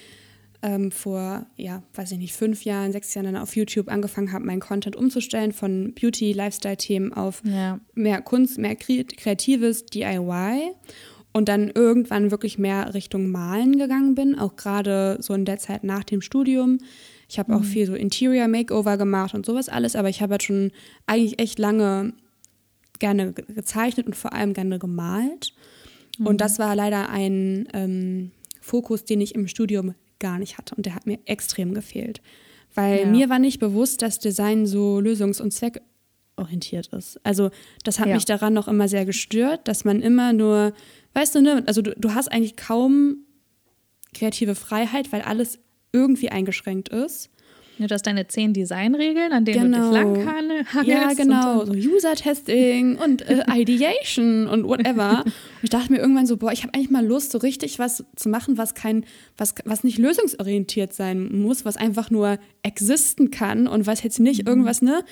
ähm, vor, ja, weiß ich nicht, fünf Jahren, sechs Jahren dann auf YouTube angefangen habe, meinen Content umzustellen von Beauty, Lifestyle-Themen auf ja. mehr Kunst, mehr Kreatives, DIY und dann irgendwann wirklich mehr Richtung Malen gegangen bin, auch gerade so in der Zeit nach dem Studium. Ich habe mhm. auch viel so Interior Makeover gemacht und sowas alles, aber ich habe halt schon eigentlich echt lange gerne gezeichnet und vor allem gerne gemalt. Mhm. Und das war leider ein ähm, Fokus, den ich im Studium gar nicht hatte. Und der hat mir extrem gefehlt. Weil ja. mir war nicht bewusst, dass Design so lösungs- und orientiert ist. Also das hat ja. mich daran noch immer sehr gestört, dass man immer nur, weißt du, ne, also du, du hast eigentlich kaum kreative Freiheit, weil alles irgendwie eingeschränkt ist.
Ja, du hast deine zehn Designregeln, an denen
genau.
du dich lang
hangelst. Ja, genau. So User-Testing und äh, Ideation und whatever. Und ich dachte mir irgendwann so, boah, ich habe eigentlich mal Lust, so richtig was zu machen, was kein, was, was nicht lösungsorientiert sein muss, was einfach nur existen kann und was jetzt nicht mhm. irgendwas, ne,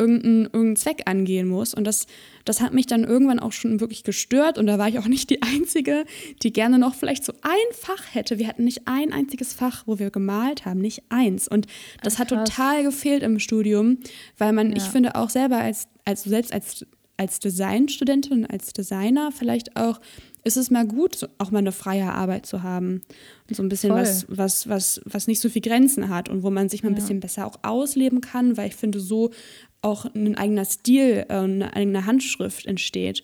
irgendeinen irgendein Zweck angehen muss. Und das, das hat mich dann irgendwann auch schon wirklich gestört. Und da war ich auch nicht die Einzige, die gerne noch vielleicht so ein Fach hätte. Wir hatten nicht ein einziges Fach, wo wir gemalt haben, nicht eins. Und das Ach, hat total gefehlt im Studium, weil man, ja. ich finde auch selber als, als selbst als, als Designstudentin, als Designer vielleicht auch ist es mal gut, auch mal eine freie Arbeit zu haben. Und so ein bisschen was, was, was, was nicht so viel Grenzen hat und wo man sich mal ein ja. bisschen besser auch ausleben kann, weil ich finde, so auch ein eigener Stil, äh, eine eigene Handschrift entsteht.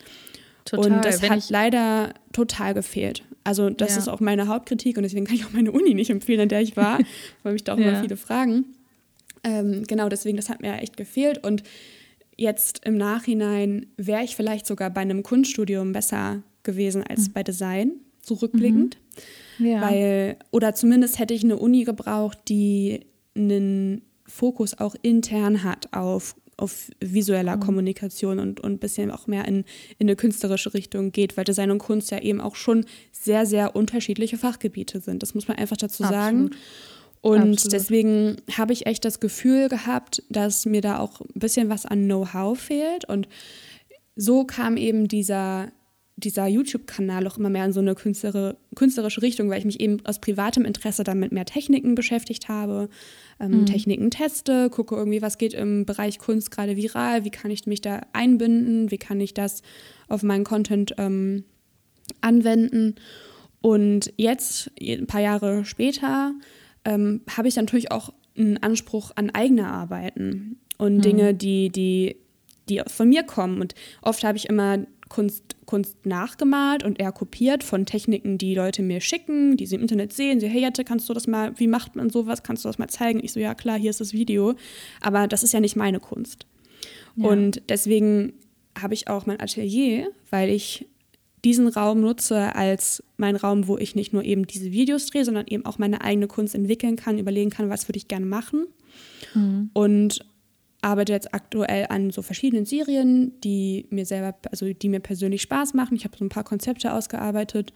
Total, und das hat leider total gefehlt. Also das ja. ist auch meine Hauptkritik und deswegen kann ich auch meine Uni nicht empfehlen, an der ich war, weil mich da auch ja. immer viele fragen. Ähm, genau, deswegen, das hat mir echt gefehlt und jetzt im Nachhinein wäre ich vielleicht sogar bei einem Kunststudium besser gewesen als mhm. bei Design, zurückblickend. Mhm. Ja. Weil, oder zumindest hätte ich eine Uni gebraucht, die einen Fokus auch intern hat auf auf visueller mhm. Kommunikation und, und ein bisschen auch mehr in, in eine künstlerische Richtung geht, weil Design und Kunst ja eben auch schon sehr, sehr unterschiedliche Fachgebiete sind. Das muss man einfach dazu Absolut. sagen. Und Absolut. deswegen habe ich echt das Gefühl gehabt, dass mir da auch ein bisschen was an Know-how fehlt. Und so kam eben dieser, dieser YouTube-Kanal auch immer mehr in so eine künstlerische Richtung, weil ich mich eben aus privatem Interesse dann mit mehr Techniken beschäftigt habe, ähm, mhm. Techniken teste, gucke irgendwie, was geht im Bereich Kunst gerade viral, wie kann ich mich da einbinden, wie kann ich das auf meinen Content ähm, anwenden. Und jetzt, ein paar Jahre später, ähm, habe ich natürlich auch einen Anspruch an eigene Arbeiten und mhm. Dinge, die, die, die von mir kommen. Und oft habe ich immer Kunst, Kunst nachgemalt und eher kopiert von Techniken, die Leute mir schicken, die sie im Internet sehen. Sie, hey Jette, kannst du das mal, wie macht man sowas? Kannst du das mal zeigen? Ich so, ja klar, hier ist das Video. Aber das ist ja nicht meine Kunst. Ja. Und deswegen habe ich auch mein Atelier, weil ich diesen Raum nutze als mein Raum, wo ich nicht nur eben diese Videos drehe, sondern eben auch meine eigene Kunst entwickeln kann, überlegen kann, was würde ich gerne machen. Mhm. Und arbeite jetzt aktuell an so verschiedenen Serien, die mir selber, also die mir persönlich Spaß machen. Ich habe so ein paar Konzepte ausgearbeitet,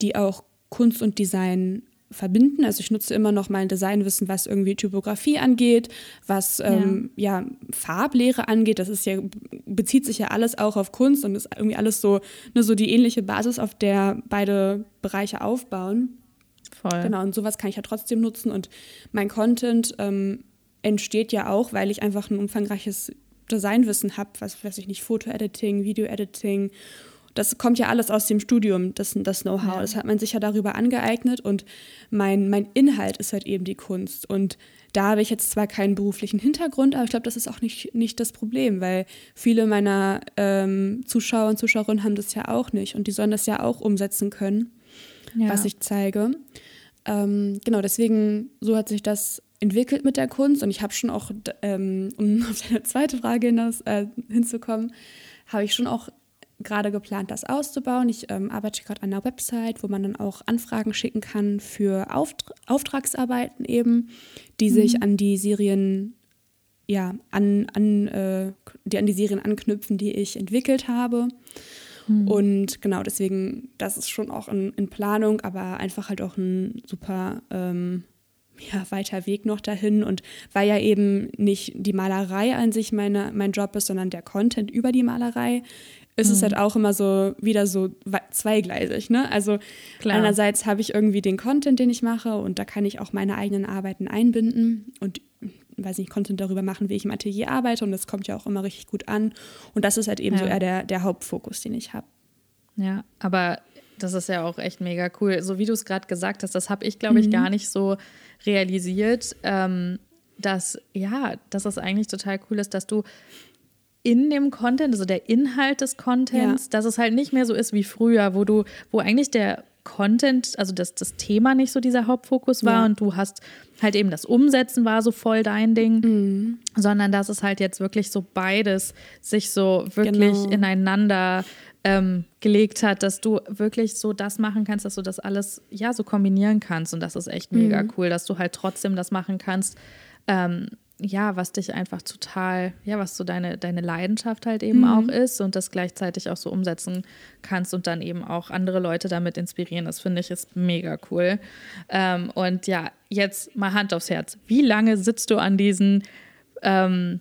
die auch Kunst und Design verbinden. Also ich nutze immer noch mein Designwissen, was irgendwie Typografie angeht, was ja. Ähm, ja. Farblehre angeht. Das ist ja, bezieht sich ja alles auch auf Kunst und ist irgendwie alles so, nur so die ähnliche Basis, auf der beide Bereiche aufbauen. Voll. Genau, und sowas kann ich ja trotzdem nutzen. Und mein Content ähm, entsteht ja auch, weil ich einfach ein umfangreiches Designwissen habe, was weiß ich nicht, Foto-Editing, Video-Editing. Das kommt ja alles aus dem Studium, das, das Know-how. Ja. Das hat man sich ja darüber angeeignet und mein, mein Inhalt ist halt eben die Kunst. Und da habe ich jetzt zwar keinen beruflichen Hintergrund, aber ich glaube, das ist auch nicht, nicht das Problem, weil viele meiner ähm, Zuschauer und Zuschauerinnen haben das ja auch nicht und die sollen das ja auch umsetzen können, ja. was ich zeige. Ähm, genau, deswegen, so hat sich das entwickelt mit der Kunst und ich habe schon auch, ähm, um auf deine zweite Frage hinaus, äh, hinzukommen, habe ich schon auch gerade geplant, das auszubauen. Ich ähm, arbeite gerade an einer Website, wo man dann auch Anfragen schicken kann für Auft Auftragsarbeiten eben, die mhm. sich an die Serien, ja, an, an, äh, die an die Serien anknüpfen, die ich entwickelt habe. Mhm. Und genau, deswegen, das ist schon auch in, in, Planung, aber einfach halt auch ein super ähm, ja, weiter Weg noch dahin. Und weil ja eben nicht die Malerei an sich meine, mein Job ist, sondern der Content über die Malerei, ist mhm. es halt auch immer so wieder so zweigleisig. Ne? Also Klar. einerseits habe ich irgendwie den Content, den ich mache und da kann ich auch meine eigenen Arbeiten einbinden und weiß nicht, Content darüber machen, wie ich im Atelier arbeite und das kommt ja auch immer richtig gut an. Und das ist halt eben ja. so eher der, der Hauptfokus, den ich habe.
Ja, aber das ist ja auch echt mega cool. So wie du es gerade gesagt hast, das habe ich, glaube ich, mhm. gar nicht so realisiert, ähm, dass, ja, dass es eigentlich total cool ist, dass du in dem Content, also der Inhalt des Contents, ja. dass es halt nicht mehr so ist wie früher, wo du, wo eigentlich der Content, also dass das Thema nicht so dieser Hauptfokus war ja. und du hast halt eben das Umsetzen war so voll dein Ding, mhm. sondern dass es halt jetzt wirklich so beides sich so wirklich genau. ineinander ähm, gelegt hat, dass du wirklich so das machen kannst, dass du das alles ja so kombinieren kannst und das ist echt mega mhm. cool, dass du halt trotzdem das machen kannst. Ähm, ja, was dich einfach total, ja, was so deine, deine Leidenschaft halt eben mhm. auch ist und das gleichzeitig auch so umsetzen kannst und dann eben auch andere Leute damit inspirieren. Das finde ich ist mega cool. Ähm, und ja, jetzt mal Hand aufs Herz. Wie lange sitzt du an diesen, ähm,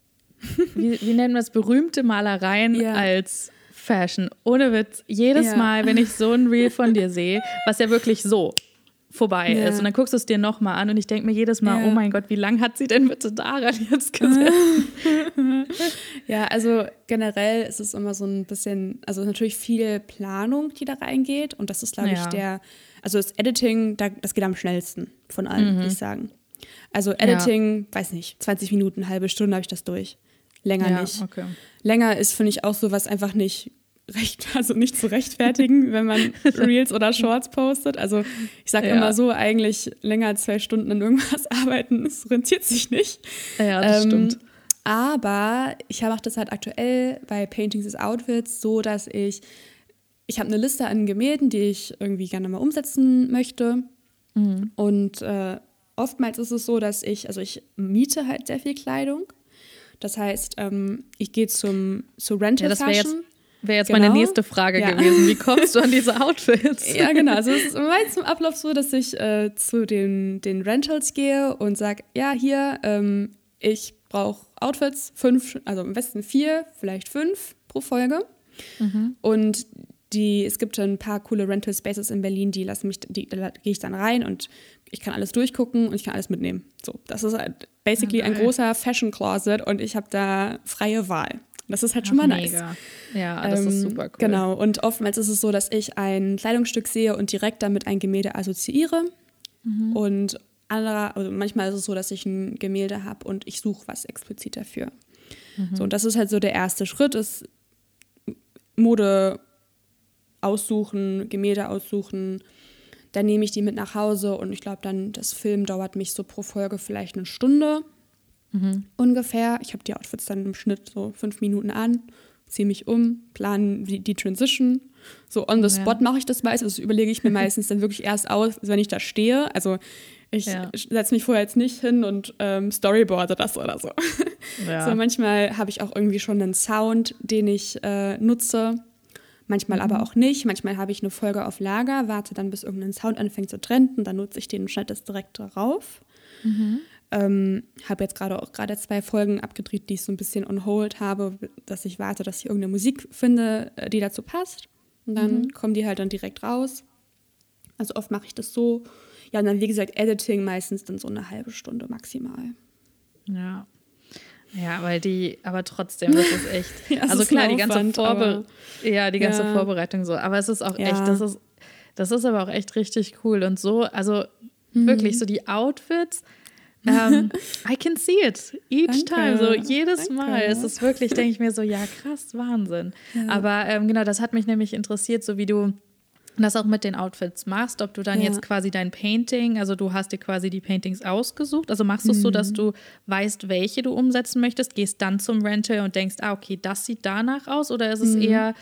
wie, wie nennen wir es, berühmte Malereien ja. als Fashion? Ohne Witz, jedes ja. Mal, wenn ich so ein Reel von dir sehe, was ja wirklich so vorbei ja. ist. Und dann guckst du es dir nochmal an und ich denke mir jedes Mal, ja. oh mein Gott, wie lange hat sie denn bitte daran jetzt gesessen?
ja, also generell ist es immer so ein bisschen, also natürlich viel Planung, die da reingeht. Und das ist, glaube ja. ich, der, also das Editing, das geht am schnellsten von allen, mhm. würde ich sagen. Also Editing, weiß nicht, 20 Minuten, halbe Stunde habe ich das durch. Länger nicht. Okay. Länger ist, finde ich, auch so was einfach nicht recht, also nicht zu rechtfertigen, wenn man Reels oder Shorts postet. Also ich sage ja. immer so, eigentlich länger als zwei Stunden in irgendwas arbeiten, es rentiert sich nicht.
Ja, das ähm, stimmt.
Aber ich mache das halt aktuell bei Paintings is Outfits so, dass ich, ich habe eine Liste an Gemälden, die ich irgendwie gerne mal umsetzen möchte. Mhm. Und äh, oftmals ist es so, dass ich, also ich miete halt sehr viel Kleidung. Das heißt, ähm, ich gehe zum zu Rental ja, Fashion.
Wäre jetzt genau. meine nächste Frage ja. gewesen. Wie kommst du an diese Outfits?
ja, genau. Also es ist meist zum Ablauf so, dass ich äh, zu den, den Rentals gehe und sage, ja, hier, ähm, ich brauche Outfits, fünf, also am besten vier, vielleicht fünf pro Folge. Mhm. Und die, es gibt ein paar coole Rental Spaces in Berlin, die lassen mich, die, da gehe ich dann rein und ich kann alles durchgucken und ich kann alles mitnehmen. So, das ist halt basically okay. ein großer Fashion Closet und ich habe da freie Wahl. Das ist halt schon Ach, mal nice. Mega.
Ja, das ähm, ist super cool.
Genau. Und oftmals ist es so, dass ich ein Kleidungsstück sehe und direkt damit ein Gemälde assoziiere. Mhm. Und anderer, also manchmal ist es so, dass ich ein Gemälde habe und ich suche was explizit dafür. Mhm. So, und das ist halt so der erste Schritt, ist Mode aussuchen, Gemälde aussuchen. Dann nehme ich die mit nach Hause und ich glaube dann, das Film dauert mich so pro Folge vielleicht eine Stunde. Mhm. Ungefähr. Ich habe die Outfits dann im Schnitt so fünf Minuten an, ziehe mich um, plane die, die Transition. So on the spot ja. mache ich das meistens. Das überlege ich mir meistens dann wirklich erst aus, wenn ich da stehe. Also ich ja. setze mich vorher jetzt nicht hin und ähm, storyboarde das oder so. Ja. So manchmal habe ich auch irgendwie schon einen Sound, den ich äh, nutze. Manchmal mhm. aber auch nicht. Manchmal habe ich eine Folge auf Lager, warte dann, bis irgendein Sound anfängt zu trenden, dann nutze ich den und schneide das direkt darauf. Mhm. Ähm, habe jetzt gerade auch gerade zwei Folgen abgedreht, die ich so ein bisschen on hold habe, dass ich warte, dass ich irgendeine Musik finde, äh, die dazu passt. Und dann mhm. kommen die halt dann direkt raus. Also oft mache ich das so. Ja, und dann, wie gesagt, Editing meistens dann so eine halbe Stunde maximal.
Ja. Ja, weil die, aber trotzdem, das ist echt. ja, also klar, die ganze, Vorbe ja, die ganze ja. Vorbereitung so. Aber es ist auch ja. echt, das ist, das ist aber auch echt richtig cool. Und so, also mhm. wirklich so die Outfits, um, ähm, I can see it each Danke. time. So jedes Danke. Mal. Es ist wirklich, denke ich mir so, ja, krass, Wahnsinn. Ja. Aber ähm, genau, das hat mich nämlich interessiert, so wie du das auch mit den Outfits machst, ob du dann ja. jetzt quasi dein Painting, also du hast dir quasi die Paintings ausgesucht, also machst du es mhm. so, dass mhm. du weißt, welche du umsetzen möchtest, gehst dann zum Rental und denkst, ah, okay, das sieht danach aus, oder ist es mhm. eher,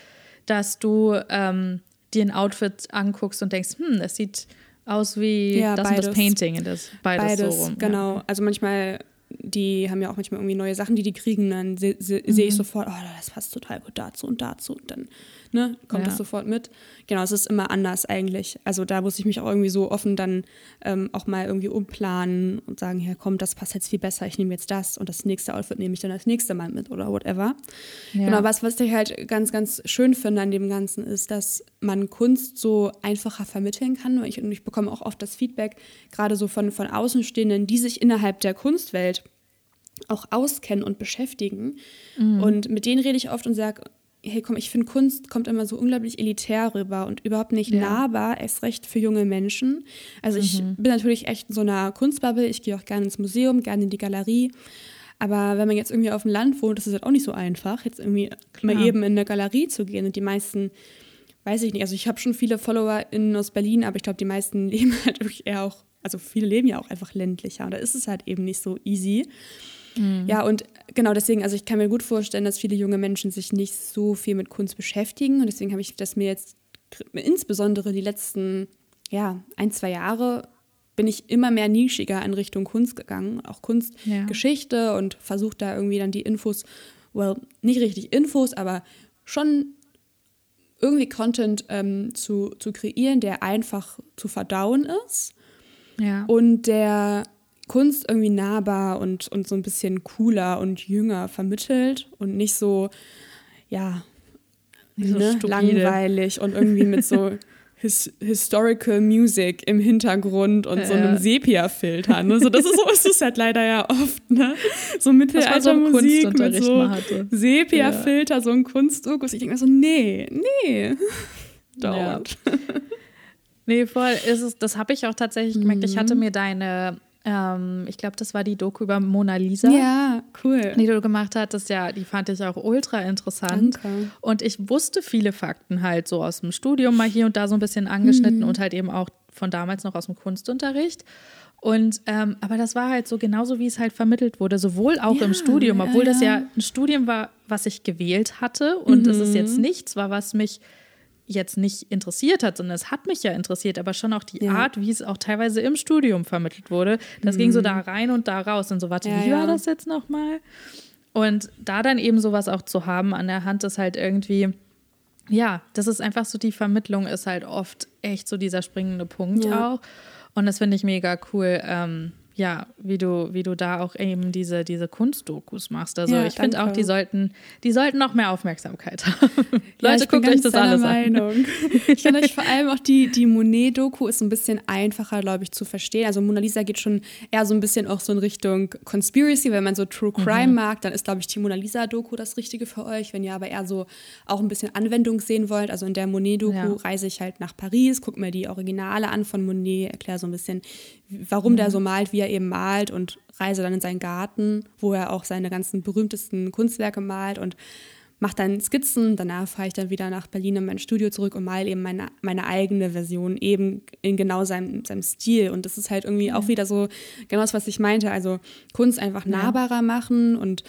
dass du ähm, dir ein Outfit anguckst und denkst, hm, das sieht aus wie ja, das, das Painting. Das,
beides, beides so rum. genau. Ja. Also manchmal, die haben ja auch manchmal irgendwie neue Sachen, die die kriegen. Dann se se mhm. sehe ich sofort, oh, das passt total gut dazu und dazu. Und dann ne, kommt ja. das sofort mit. Genau, es ist immer anders eigentlich. Also da muss ich mich auch irgendwie so offen dann ähm, auch mal irgendwie umplanen und sagen, ja komm, das passt jetzt viel besser, ich nehme jetzt das und das nächste Outfit nehme ich dann das nächste Mal mit oder whatever. Ja. Genau, was, was ich halt ganz, ganz schön finde an dem Ganzen ist, dass man Kunst so einfacher vermitteln kann. Ich, und ich bekomme auch oft das Feedback, gerade so von, von Außenstehenden, die sich innerhalb der Kunstwelt auch auskennen und beschäftigen. Mhm. Und mit denen rede ich oft und sage, hey komm, ich finde Kunst kommt immer so unglaublich elitär rüber und überhaupt nicht ja. nahbar, erst recht für junge Menschen. Also ich mhm. bin natürlich echt in so einer Kunstbubble, ich gehe auch gerne ins Museum, gerne in die Galerie. Aber wenn man jetzt irgendwie auf dem Land wohnt, ist es halt auch nicht so einfach, jetzt irgendwie Klar. mal eben in eine Galerie zu gehen. Und die meisten weiß ich nicht. Also ich habe schon viele FollowerInnen aus Berlin, aber ich glaube, die meisten leben halt wirklich eher auch, also viele leben ja auch einfach ländlicher und da ist es halt eben nicht so easy. Mhm. Ja, und genau deswegen, also ich kann mir gut vorstellen, dass viele junge Menschen sich nicht so viel mit Kunst beschäftigen und deswegen habe ich das mir jetzt insbesondere die letzten, ja, ein, zwei Jahre bin ich immer mehr nischiger in Richtung Kunst gegangen, auch Kunstgeschichte ja. und versucht da irgendwie dann die Infos, well, nicht richtig Infos, aber schon irgendwie Content ähm, zu, zu kreieren, der einfach zu verdauen ist ja. und der Kunst irgendwie nahbar und, und so ein bisschen cooler und jünger vermittelt und nicht so, ja, so ne, langweilig und irgendwie mit so His Historical Music im Hintergrund und ja. so einem Sepia-Filter. Ne? So, das ist so ist es halt leider ja oft, ne? So Mittelaltermusik so mit so Sepia-Filter, ja. so ein Kunstdokus. Ich denke mir so, nee, nee,
don't. Ja. Nee, voll. Ist es, das habe ich auch tatsächlich gemerkt. Ich hatte mhm. mir deine ähm, ich glaube, das war die Doku über Mona Lisa.
Ja, cool.
Die du gemacht hattest, ja, die fand ich auch ultra interessant. Danke. Und ich wusste viele Fakten halt so aus dem Studium mal hier und da so ein bisschen angeschnitten mhm. und halt eben auch von damals noch aus dem Kunstunterricht. Und ähm, aber das war halt so genauso, wie es halt vermittelt wurde, sowohl auch ja, im Studium, obwohl ja, ja. das ja ein Studium war, was ich gewählt hatte und mhm. es ist jetzt nichts war, was mich jetzt nicht interessiert hat, sondern es hat mich ja interessiert, aber schon auch die ja. Art, wie es auch teilweise im Studium vermittelt wurde. Das mhm. ging so da rein und da raus und so, warte, ja, wie war das jetzt nochmal? Und da dann eben sowas auch zu haben an der Hand, ist halt irgendwie, ja, das ist einfach so, die Vermittlung ist halt oft echt so dieser springende Punkt auch. Und das finde ich mega cool. Ähm, ja, wie du, wie du da auch eben diese, diese Kunstdokus machst. Also ja, ich finde auch, die sollten, die sollten noch mehr Aufmerksamkeit haben. Ja, Leute, guckt euch das alles Meinung. an.
ich finde euch vor allem auch die, die Monet-Doku ist ein bisschen einfacher, glaube ich, zu verstehen. Also Mona Lisa geht schon eher so ein bisschen auch so in Richtung Conspiracy. Wenn man so True Crime mhm. mag, dann ist, glaube ich, die Mona Lisa-Doku das Richtige für euch. Wenn ihr aber eher so auch ein bisschen Anwendung sehen wollt, also in der Monet-Doku ja. reise ich halt nach Paris, gucke mir die Originale an von Monet, erkläre so ein bisschen, warum mhm. der so malt, wie er eben malt und reise dann in seinen Garten, wo er auch seine ganzen berühmtesten Kunstwerke malt und mache dann Skizzen. Danach fahre ich dann wieder nach Berlin in mein Studio zurück und male eben meine, meine eigene Version, eben in genau seinem, seinem Stil. Und das ist halt irgendwie auch wieder so genau das, was ich meinte. Also Kunst einfach nahbarer ja. machen und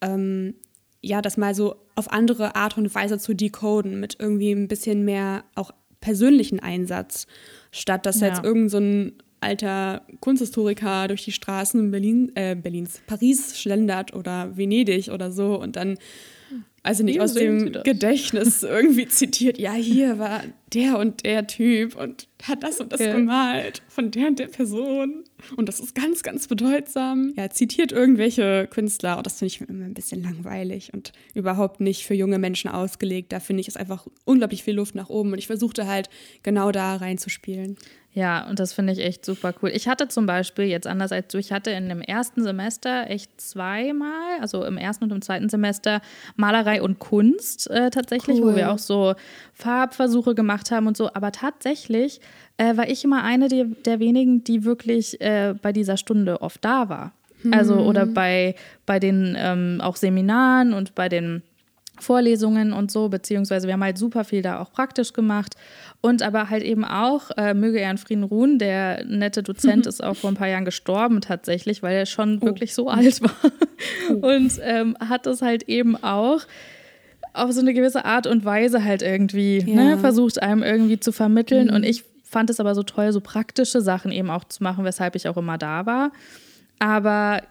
ähm, ja, das mal so auf andere Art und Weise zu decoden, mit irgendwie ein bisschen mehr auch persönlichen Einsatz, statt dass ja. jetzt irgend so ein alter Kunsthistoriker durch die Straßen Berlin, äh, Berlins, Paris schlendert oder Venedig oder so und dann, also nicht Wie aus dem Gedächtnis irgendwie zitiert, ja, hier war der und der Typ und hat das und das ja. gemalt von der und der Person. Und das ist ganz, ganz bedeutsam. Ja, zitiert irgendwelche Künstler und das finde ich immer ein bisschen langweilig und überhaupt nicht für junge Menschen ausgelegt. Da finde ich es einfach unglaublich viel Luft nach oben und ich versuchte halt genau da reinzuspielen.
Ja, und das finde ich echt super cool. Ich hatte zum Beispiel, jetzt anders als du, ich hatte in dem ersten Semester echt zweimal, also im ersten und im zweiten Semester Malerei und Kunst äh, tatsächlich, cool. wo wir auch so Farbversuche gemacht haben und so. Aber tatsächlich äh, war ich immer eine der, der wenigen, die wirklich äh, bei dieser Stunde oft da war. Also oder hm. bei, bei den ähm, auch Seminaren und bei den Vorlesungen und so, beziehungsweise wir haben halt super viel da auch praktisch gemacht und aber halt eben auch, äh, möge er in Frieden ruhen, der nette Dozent ist auch vor ein paar Jahren gestorben tatsächlich, weil er schon oh. wirklich so alt war oh. und ähm, hat das halt eben auch auf so eine gewisse Art und Weise halt irgendwie ja. ne, versucht, einem irgendwie zu vermitteln mhm. und ich fand es aber so toll, so praktische Sachen eben auch zu machen, weshalb ich auch immer da war. Aber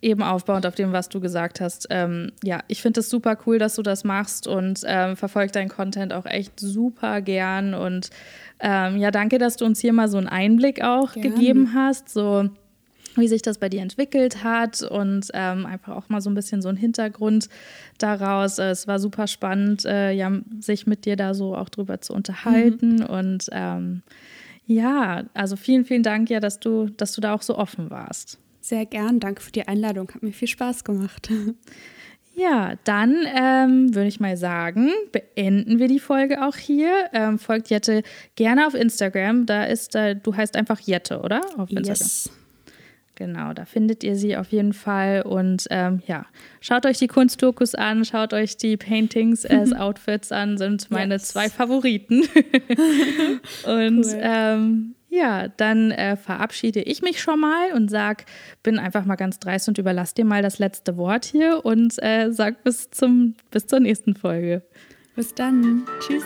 eben aufbauend auf dem, was du gesagt hast. Ähm, ja, ich finde es super cool, dass du das machst und ähm, verfolge deinen Content auch echt super gern. Und ähm, ja, danke, dass du uns hier mal so einen Einblick auch gern. gegeben hast, so wie sich das bei dir entwickelt hat und ähm, einfach auch mal so ein bisschen so ein Hintergrund daraus. Es war super spannend, äh, ja, sich mit dir da so auch drüber zu unterhalten. Mhm. Und ähm, ja, also vielen, vielen Dank ja, dass du, dass du da auch so offen warst.
Sehr gern. Danke für die Einladung. Hat mir viel Spaß gemacht.
Ja, dann ähm, würde ich mal sagen, beenden wir die Folge auch hier. Ähm, folgt Jette gerne auf Instagram. Da ist, äh, du heißt einfach Jette, oder? Auf Instagram. Yes. Genau, da findet ihr sie auf jeden Fall. Und ähm, ja, schaut euch die Kunstdokus an, schaut euch die Paintings as Outfits an, sind meine yes. zwei Favoriten. und cool. Ja, dann äh, verabschiede ich mich schon mal und sag, bin einfach mal ganz dreist und überlasse dir mal das letzte Wort hier und äh, sag bis zum bis zur nächsten Folge.
Bis dann. Tschüss.